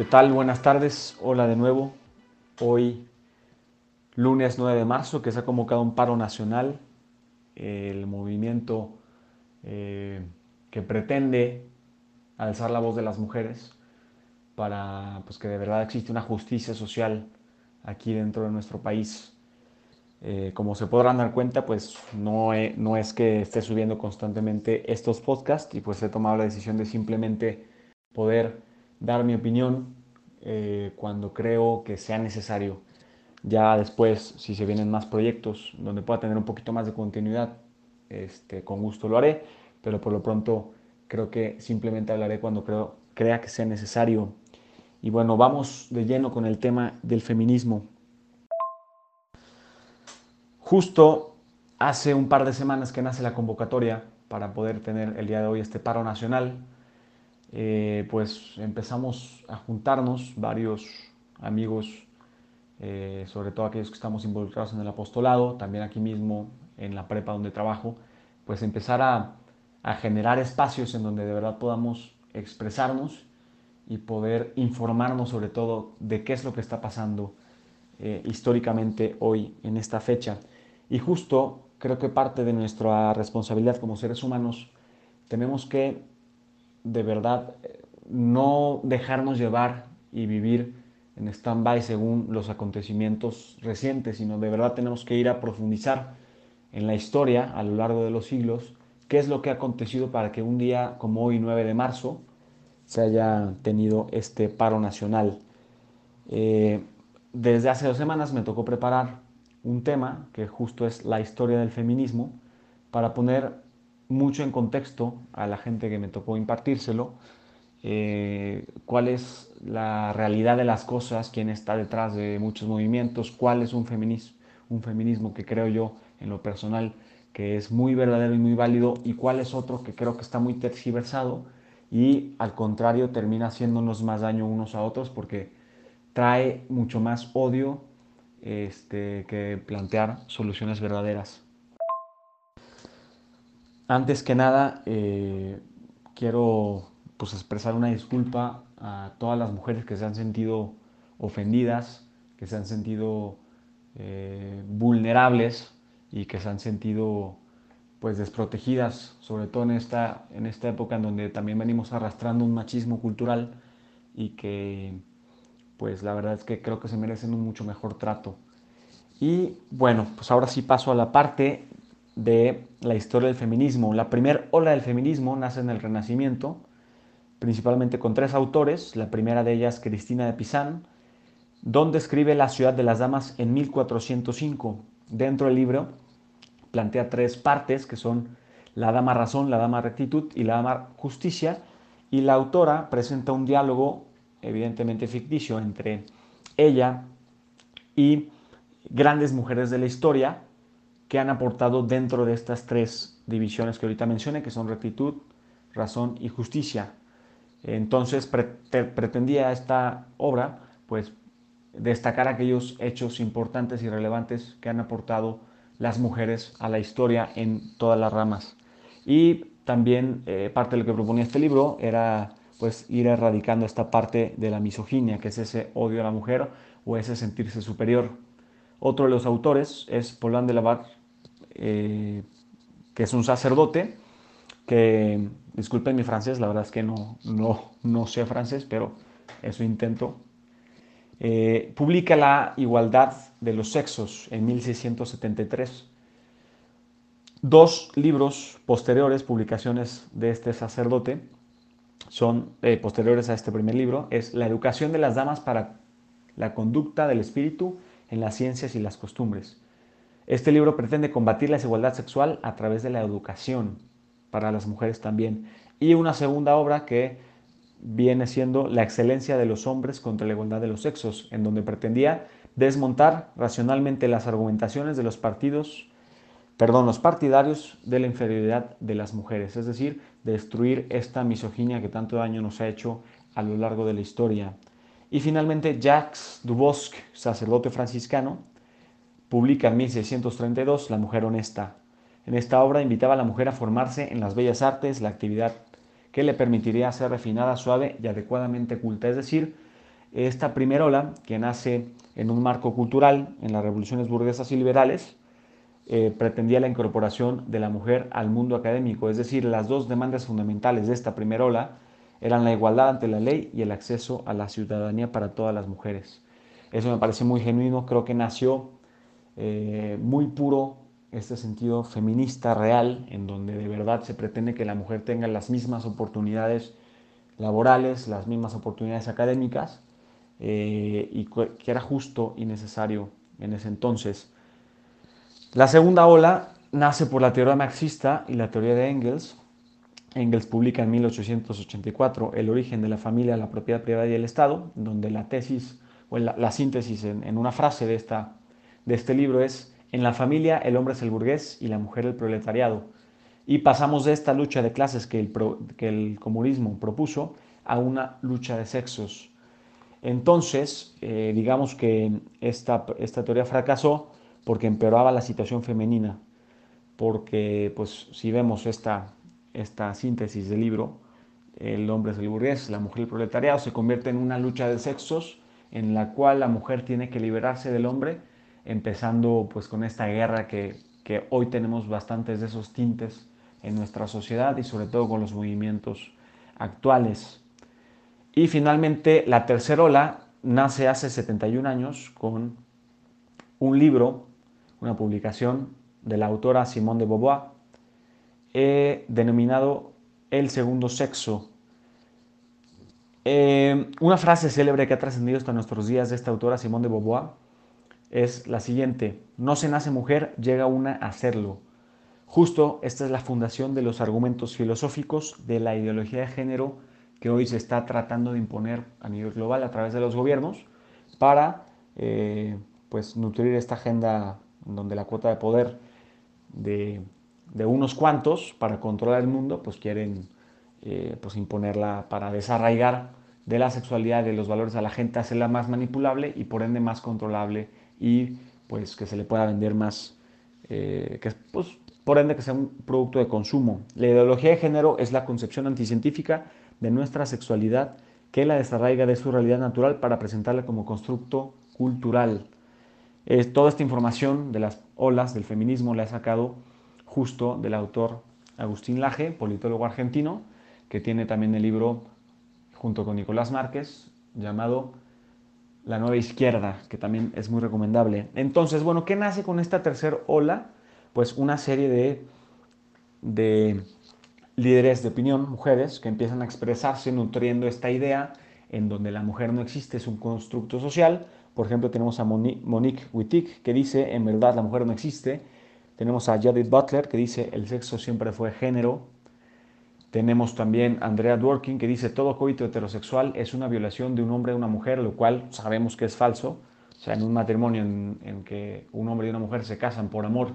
¿Qué tal? Buenas tardes. Hola de nuevo. Hoy, lunes 9 de marzo, que se ha convocado un paro nacional. El movimiento eh, que pretende alzar la voz de las mujeres para pues, que de verdad existe una justicia social aquí dentro de nuestro país. Eh, como se podrán dar cuenta, pues no, no es que esté subiendo constantemente estos podcasts y pues he tomado la decisión de simplemente poder dar mi opinión eh, cuando creo que sea necesario. Ya después, si se vienen más proyectos donde pueda tener un poquito más de continuidad, este, con gusto lo haré, pero por lo pronto creo que simplemente hablaré cuando creo, crea que sea necesario. Y bueno, vamos de lleno con el tema del feminismo. Justo hace un par de semanas que nace la convocatoria para poder tener el día de hoy este paro nacional, eh, pues empezamos a juntarnos varios amigos, eh, sobre todo aquellos que estamos involucrados en el apostolado, también aquí mismo en la prepa donde trabajo, pues empezar a, generar espacios en donde de verdad podamos expresarnos y poder informarnos sobre todo de qué es lo que está pasando eh, históricamente hoy en esta fecha. Y justo creo que parte de nuestra responsabilidad como seres humanos tenemos que de verdad no dejarnos llevar y vivir en stand-by según los acontecimientos recientes, sino de verdad tenemos que ir a profundizar en la historia a lo largo de los siglos, qué es lo que ha acontecido para que un día como hoy, 9 de marzo, se haya tenido este paro nacional. Eh, desde hace dos semanas me tocó preparar un tema que justo es la historia del feminismo para poner mucho en contexto a la gente que me tocó impartírselo, eh, cuál es la realidad de las cosas, quién está detrás de muchos movimientos, cuál es un feminismo, un feminismo que creo yo en lo personal que es muy verdadero y muy válido y cuál es otro que creo que está muy tergiversado y al contrario termina haciéndonos más daño unos a otros porque trae mucho más odio este, que plantear soluciones verdaderas. Antes que nada, eh, quiero pues, expresar una disculpa a todas las mujeres que se han sentido ofendidas, que se han sentido eh, vulnerables y que se han sentido pues desprotegidas, sobre todo en esta, en esta época en donde también venimos arrastrando un machismo cultural y que pues la verdad es que creo que se merecen un mucho mejor trato. Y bueno, pues ahora sí paso a la parte de la historia del feminismo. La primera ola del feminismo nace en el Renacimiento, principalmente con tres autores. La primera de ellas, Cristina de Pizán, donde escribe La ciudad de las damas en 1405. Dentro del libro plantea tres partes que son la dama razón, la dama rectitud y la dama justicia. Y la autora presenta un diálogo, evidentemente ficticio, entre ella y grandes mujeres de la historia, que han aportado dentro de estas tres divisiones que ahorita mencioné, que son rectitud, razón y justicia. Entonces pretendía esta obra pues destacar aquellos hechos importantes y relevantes que han aportado las mujeres a la historia en todas las ramas. Y también eh, parte de lo que proponía este libro era pues ir erradicando esta parte de la misoginia, que es ese odio a la mujer o ese sentirse superior. Otro de los autores es Paulin de Lavar, eh, que es un sacerdote, que, disculpen mi francés, la verdad es que no, no, no sé francés, pero eso intento, eh, publica La igualdad de los sexos en 1673. Dos libros posteriores, publicaciones de este sacerdote, son eh, posteriores a este primer libro, es La educación de las damas para la conducta del espíritu en las ciencias y las costumbres, este libro pretende combatir la desigualdad sexual a través de la educación para las mujeres también. Y una segunda obra que viene siendo La excelencia de los hombres contra la igualdad de los sexos, en donde pretendía desmontar racionalmente las argumentaciones de los partidos, perdón, los partidarios de la inferioridad de las mujeres, es decir, destruir esta misoginia que tanto daño nos ha hecho a lo largo de la historia. Y finalmente Jacques Dubosc, sacerdote franciscano, publica en 1632 La mujer honesta. En esta obra invitaba a la mujer a formarse en las bellas artes, la actividad que le permitiría ser refinada, suave y adecuadamente culta, es decir, esta primera ola, que nace en un marco cultural en las revoluciones burguesas y liberales, eh, pretendía la incorporación de la mujer al mundo académico, es decir, las dos demandas fundamentales de esta primera ola eran la igualdad ante la ley y el acceso a la ciudadanía para todas las mujeres. Eso me parece muy genuino, creo que nació eh, muy puro este sentido feminista real, en donde de verdad se pretende que la mujer tenga las mismas oportunidades laborales, las mismas oportunidades académicas, eh, y que era justo y necesario en ese entonces. La segunda ola nace por la teoría marxista y la teoría de Engels. Engels publica en 1884 El origen de la familia, la propiedad privada y el Estado, donde la tesis o la, síntesis en, una frase de, esta, de este libro es, en la familia el hombre es el burgués y la mujer el proletariado. Y pasamos de esta lucha de clases que el, que el comunismo propuso a una lucha de sexos. Entonces, eh, digamos que esta, esta teoría fracasó porque empeoraba la situación femenina, porque pues si vemos esta, esta síntesis del libro, el hombre es el burgués, la mujer el proletariado, se convierte en una lucha de sexos en la cual la mujer tiene que liberarse del hombre, empezando pues con esta guerra que, que hoy tenemos bastantes de esos tintes en nuestra sociedad y sobre todo con los movimientos actuales. Y finalmente la tercera ola nace hace 71 años con un libro una publicación de la autora Simone de Beauvoir, denominado El segundo sexo. Eh, una frase célebre que ha trascendido hasta nuestros días de esta autora Simone de Beauvoir es la siguiente, no se nace mujer, llega una a serlo. Justo esta es la fundación de los argumentos filosóficos de la ideología de género que hoy se está tratando de imponer a nivel global a través de los gobiernos para eh, pues, nutrir esta agenda donde la cuota de poder de, unos cuantos para controlar el mundo, pues quieren eh, pues imponerla para desarraigar de la sexualidad, de los valores a la gente, hacerla más manipulable y por ende más controlable y pues que se le pueda vender más, eh, que pues por ende que sea un producto de consumo. La ideología de género es la concepción anticientífica de nuestra sexualidad que la desarraiga de su realidad natural para presentarla como constructo cultural toda esta información de las olas del feminismo la he sacado justo del autor Agustín Laje, politólogo argentino, que tiene también el libro junto con Nicolás Márquez llamado La nueva izquierda, que también es muy recomendable. Entonces, bueno, ¿qué nace con esta tercera ola? Pues una serie de, de líderes de opinión, mujeres, que empiezan a expresarse nutriendo esta idea en donde la mujer no existe, es un constructo social, por ejemplo, tenemos a Monique Wittig que dice, en verdad la mujer no existe. Tenemos a Judith Butler que dice, el sexo siempre fue género. Tenemos también Andrea Dworkin que dice, todo coito heterosexual es una violación de un hombre a una mujer, lo cual sabemos que es falso. O sea, en un matrimonio en, que un hombre y una mujer se casan por amor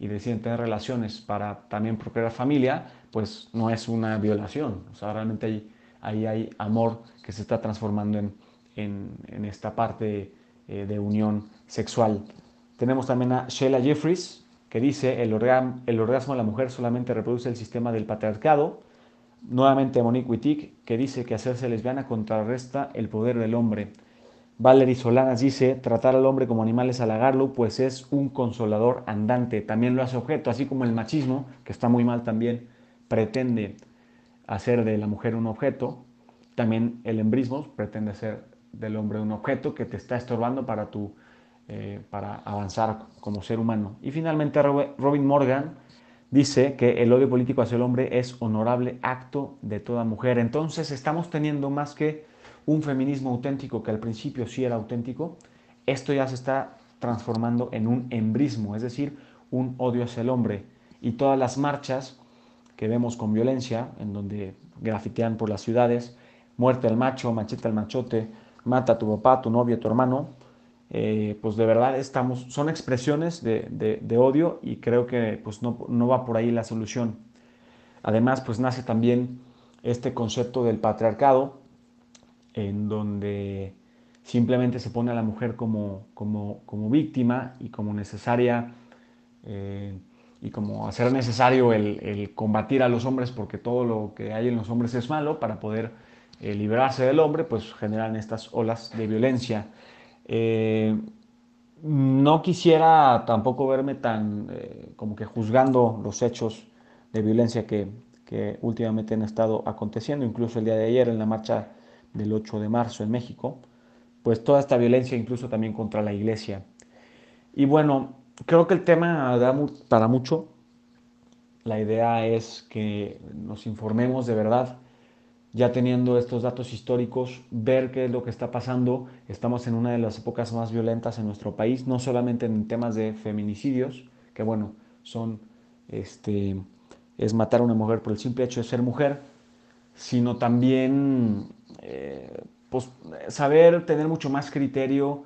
y deciden tener relaciones para también procrear familia, pues no es una violación. O sea, realmente ahí, ahí hay amor que se está transformando en, en, esta parte eh, de unión sexual. Tenemos también a Sheila Jeffries, que dice, el, el orgasmo de la mujer solamente reproduce el sistema del patriarcado. Nuevamente Monique Wittig, que dice que hacerse lesbiana contrarresta el poder del hombre. Valerie Solanas dice, tratar al hombre como animal es halagarlo, pues es un consolador andante. También lo hace objeto, así como el machismo, que está muy mal también, pretende hacer de la mujer un objeto. También el embrismo pretende hacer del hombre un objeto que te está estorbando para, tu, eh, para avanzar como ser humano. Y finalmente Robin Morgan dice que el odio político hacia el hombre es honorable acto de toda mujer. Entonces estamos teniendo más que un feminismo auténtico que al principio sí era auténtico, esto ya se está transformando en un embrismo, es decir, un odio hacia el hombre. Y todas las marchas que vemos con violencia, en donde grafitean por las ciudades, muerte al macho, machete al machote, mata a tu papá, tu novio, a tu hermano, eh, pues de verdad estamos, son expresiones de, odio y creo que pues no, va por ahí la solución. Además, pues nace también este concepto del patriarcado, en donde simplemente se pone a la mujer como, como, víctima y como necesaria eh, y como hacer necesario el, el, combatir a los hombres porque todo lo que hay en los hombres es malo para poder eh, liberarse del hombre, pues generan estas olas de violencia. Eh, no quisiera tampoco verme tan eh, como que juzgando los hechos de violencia que, que, últimamente han estado aconteciendo, incluso el día de ayer en la marcha del 8 de marzo en México, pues toda esta violencia incluso también contra la iglesia. Y bueno, creo que el tema da para mucho. La idea es que nos informemos de verdad ya teniendo estos datos históricos, ver qué es lo que está pasando. Estamos en una de las épocas más violentas en nuestro país, no solamente en temas de feminicidios, que bueno, son, este, es matar a una mujer por el simple hecho de ser mujer, sino también eh, pues, saber tener mucho más criterio,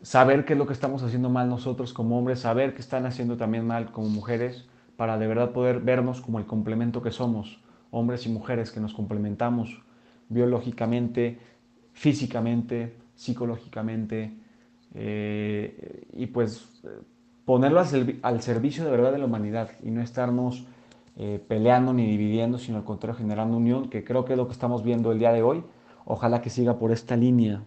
saber qué es lo que estamos haciendo mal nosotros como hombres, saber qué están haciendo también mal como mujeres, para de verdad poder vernos como el complemento que somos hombres y mujeres que nos complementamos biológicamente, físicamente, psicológicamente, eh, y pues ponerlo al, servicio de verdad de la humanidad y no estarnos eh, peleando ni dividiendo, sino al contrario generando unión, que creo que es lo que estamos viendo el día de hoy. Ojalá que siga por esta línea.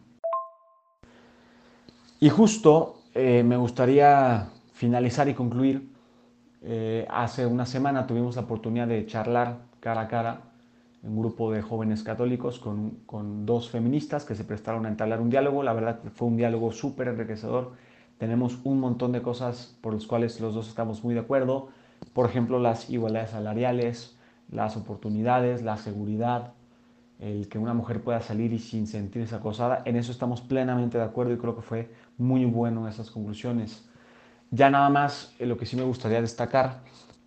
Y justo eh, me gustaría finalizar y concluir. Hace una semana tuvimos la oportunidad de charlar cara a cara, un grupo de jóvenes católicos con, con, dos feministas que se prestaron a entablar un diálogo. La verdad fue un diálogo súper enriquecedor. Tenemos un montón de cosas por las cuales los dos estamos muy de acuerdo. Por ejemplo, las igualdades salariales, las oportunidades, la seguridad, el que una mujer pueda salir y sin sentirse acosada. En eso estamos plenamente de acuerdo y creo que fue muy bueno esas conclusiones. Ya nada más eh, lo que sí me gustaría destacar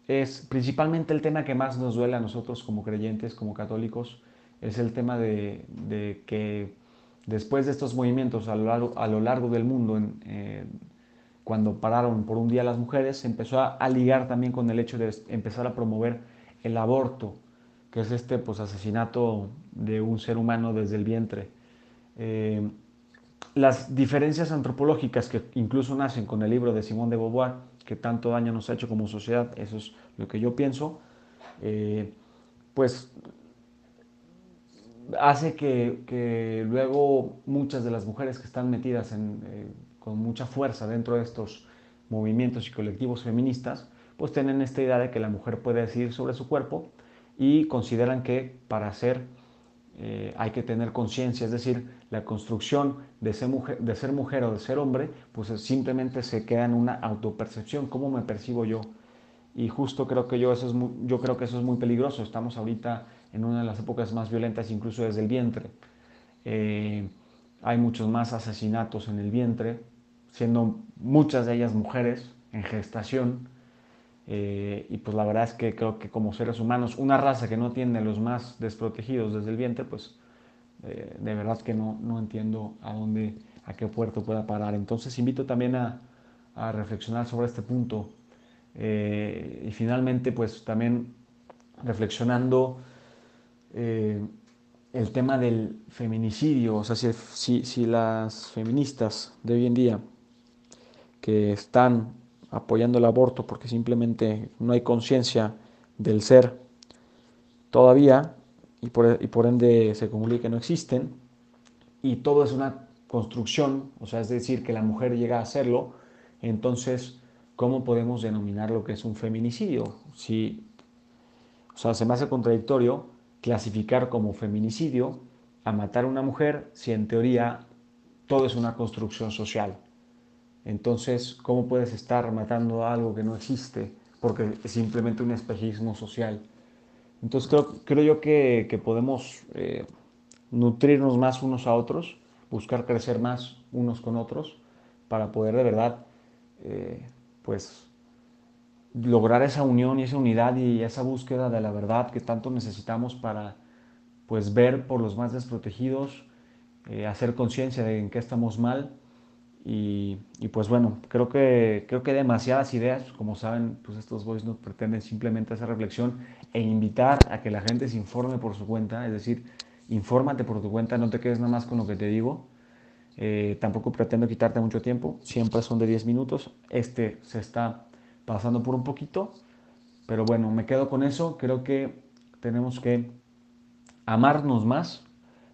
es principalmente el tema que más nos duele a nosotros como creyentes, como católicos, es el tema de, que después de estos movimientos a lo largo, del mundo, eh, cuando pararon por un día las mujeres, se empezó a, ligar también con el hecho de empezar a promover el aborto, que es este pues, asesinato de un ser humano desde el vientre. Eh, las diferencias antropológicas que incluso nacen con el libro de Simón de Beauvoir que tanto daño nos ha hecho como sociedad, eso es lo que yo pienso, eh, pues hace que, luego muchas de las mujeres que están metidas eh, con mucha fuerza dentro de estos movimientos y colectivos feministas, pues tienen esta idea de que la mujer puede decidir sobre su cuerpo y consideran que para ser eh, hay que tener conciencia, es decir, la construcción de ser, mujer, de ser mujer o de ser hombre, pues simplemente se queda en una autopercepción, cómo me percibo yo. Y justo creo que yo, eso es yo creo que eso es muy peligroso. Estamos ahorita en una de las épocas más violentas, incluso desde el vientre. Eh, hay muchos más asesinatos en el vientre, siendo muchas de ellas mujeres en gestación. Eh, y pues la verdad es que creo que como seres humanos, una raza que no tiene los más desprotegidos desde el vientre, pues eh, de verdad que no, no, entiendo a dónde, a qué puerto pueda parar. Entonces invito también a, a reflexionar sobre este punto. Eh, y finalmente, pues también reflexionando el tema del feminicidio, o sea, si, si, si las feministas de hoy en día que están apoyando el aborto porque simplemente no hay conciencia del ser todavía y por, y por, ende se concluye que no existen y todo es una construcción, o sea, es decir, que la mujer llega a hacerlo, entonces, ¿cómo podemos denominar lo que es un feminicidio? Si, o sea, se me hace contradictorio clasificar como feminicidio a matar a una mujer si en teoría todo es una construcción social. Entonces, ¿cómo puedes estar matando algo que no existe? Porque es simplemente un espejismo social. Entonces, creo, yo que, podemos eh, nutrirnos más unos a otros, buscar crecer más unos con otros, para poder de verdad, eh, pues, lograr esa unión y esa unidad y esa búsqueda de la verdad que tanto necesitamos para, pues, ver por los más desprotegidos, eh, hacer conciencia de en qué estamos mal y, pues bueno, creo que, creo que demasiadas ideas, como saben, pues estos voice notes pretenden simplemente hacer reflexión e invitar a que la gente se informe por su cuenta, es decir, infórmate por tu cuenta, no te quedes nada más con lo que te digo. Eh, tampoco pretendo quitarte mucho tiempo, siempre son de 10 minutos, este se está pasando por un poquito, pero bueno, me quedo con eso, creo que tenemos que amarnos más,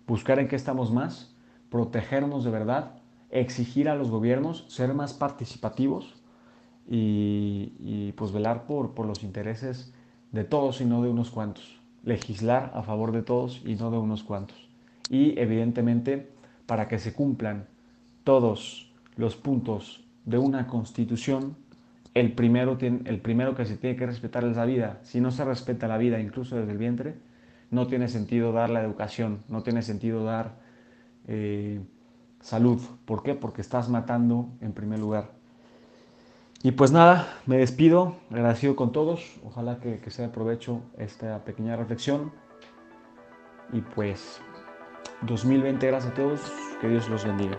buscar en qué estamos más, protegernos de verdad, exigir a los gobiernos, ser más participativos y, pues velar por, por los intereses de todos y no de unos cuantos. Legislar a favor de todos y no de unos cuantos. Y evidentemente para que se cumplan todos los puntos de una constitución, el primero, el primero que se tiene que respetar es la vida. Si no se respeta la vida, incluso desde el vientre, no tiene sentido dar la educación, no tiene sentido dar eh, salud. ¿Por qué? Porque estás matando en primer lugar. Y pues nada, me despido, agradecido con todos, ojalá que, que sea de provecho esta pequeña reflexión. Y pues 2020, gracias a todos, que Dios los bendiga.